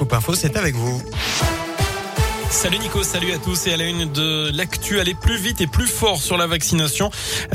Scoop Info, c'est avec vous. Salut Nico, salut à tous et à la une de l'actu, aller plus vite et plus fort sur la vaccination.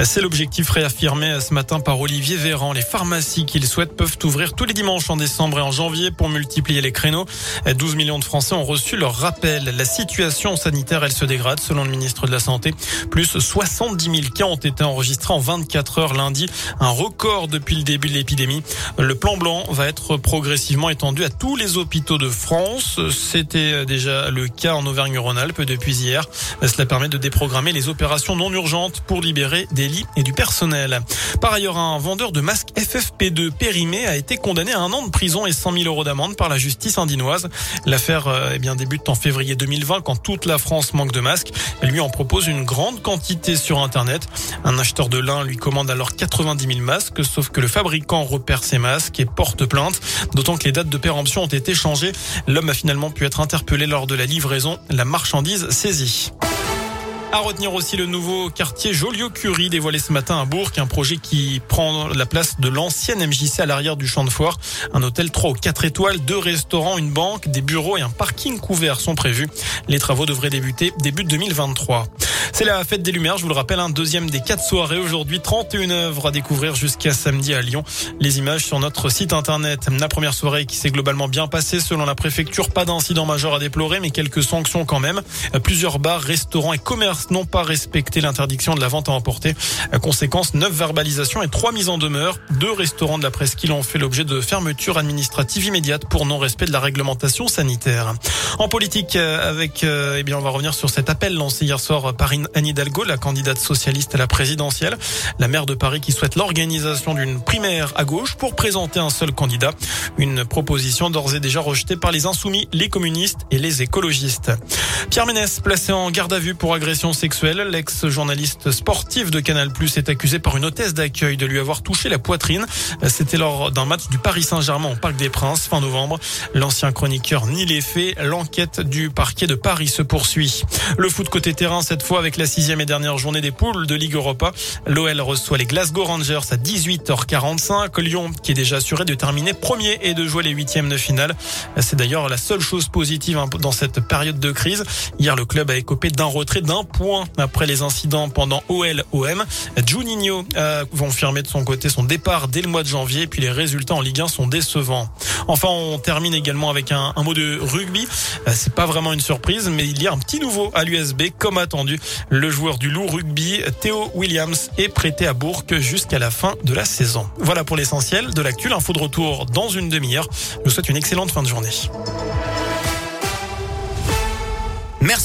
C'est l'objectif réaffirmé ce matin par Olivier Véran. Les pharmacies qu'il souhaite peuvent ouvrir tous les dimanches en décembre et en janvier pour multiplier les créneaux. 12 millions de Français ont reçu leur rappel. La situation sanitaire, elle se dégrade selon le ministre de la Santé. Plus 70 000 cas ont été enregistrés en 24 heures lundi, un record depuis le début de l'épidémie. Le plan blanc va être progressivement étendu à tous les hôpitaux de France. C'était déjà le cas en Auvergne-Rhône-Alpes depuis hier. Cela permet de déprogrammer les opérations non urgentes pour libérer des lits et du personnel. Par ailleurs, un vendeur de masques FFP2 périmé a été condamné à un an de prison et 100 000 euros d'amende par la justice indinoise. L'affaire euh, eh bien débute en février 2020 quand toute la France manque de masques. Lui en propose une grande quantité sur Internet. Un acheteur de lin lui commande alors 90 000 masques, sauf que le fabricant repère ses masques et porte plainte. D'autant que les dates de péremption ont été changées. L'homme a finalement pu être interpellé lors de la livraison la marchandise saisie. À retenir aussi le nouveau quartier Joliot-Curie dévoilé ce matin à Bourg, un projet qui prend la place de l'ancienne MJC à l'arrière du champ de foire. Un hôtel 3 ou 4 étoiles, deux restaurants, une banque, des bureaux et un parking couvert sont prévus. Les travaux devraient débuter début 2023. C'est la fête des Lumières, je vous le rappelle, un deuxième des quatre soirées aujourd'hui, 31 œuvres à découvrir jusqu'à samedi à Lyon. Les images sur notre site internet. La première soirée qui s'est globalement bien passée selon la préfecture, pas d'incident majeur à déplorer, mais quelques sanctions quand même. Plusieurs bars, restaurants et commerces n'ont pas respecté l'interdiction de la vente à emporter. Conséquence, neuf verbalisations et trois mises en demeure. Deux restaurants de la presqu'île ont fait l'objet de fermetures administratives immédiates pour non-respect de la réglementation sanitaire. En politique, avec, eh bien, on va revenir sur cet appel lancé hier soir par Anne Hidalgo, la candidate socialiste à la présidentielle. La maire de Paris qui souhaite l'organisation d'une primaire à gauche pour présenter un seul candidat. Une proposition d'ores et déjà rejetée par les insoumis, les communistes et les écologistes. Pierre Ménès, placé en garde à vue pour agression sexuelle, l'ex-journaliste sportif de Canal Plus est accusé par une hôtesse d'accueil de lui avoir touché la poitrine. C'était lors d'un match du Paris Saint-Germain au Parc des Princes fin novembre. L'ancien chroniqueur nie les faits. L'enquête du parquet de Paris se poursuit. Le foot côté terrain cette fois avec la sixième et dernière journée des poules de Ligue Europa. L'OL reçoit les Glasgow Rangers à 18h45. Lyon qui est déjà assuré de terminer premier et de jouer les huitièmes de finale. C'est d'ailleurs la seule chose positive hein, dans cette période de crise. Hier, le club a écopé d'un retrait d'un point après les incidents pendant OL-OM. Juninho a confirmé de son côté son départ dès le mois de janvier. Puis les résultats en Ligue 1 sont décevants. Enfin, on termine également avec un, mot de rugby. C'est pas vraiment une surprise, mais il y a un petit nouveau à l'USB, comme attendu. Le joueur du loup rugby, Théo Williams, est prêté à Bourg jusqu'à la fin de la saison. Voilà pour l'essentiel de l'actu. Info de retour dans une demi-heure. Je vous souhaite une excellente fin de journée.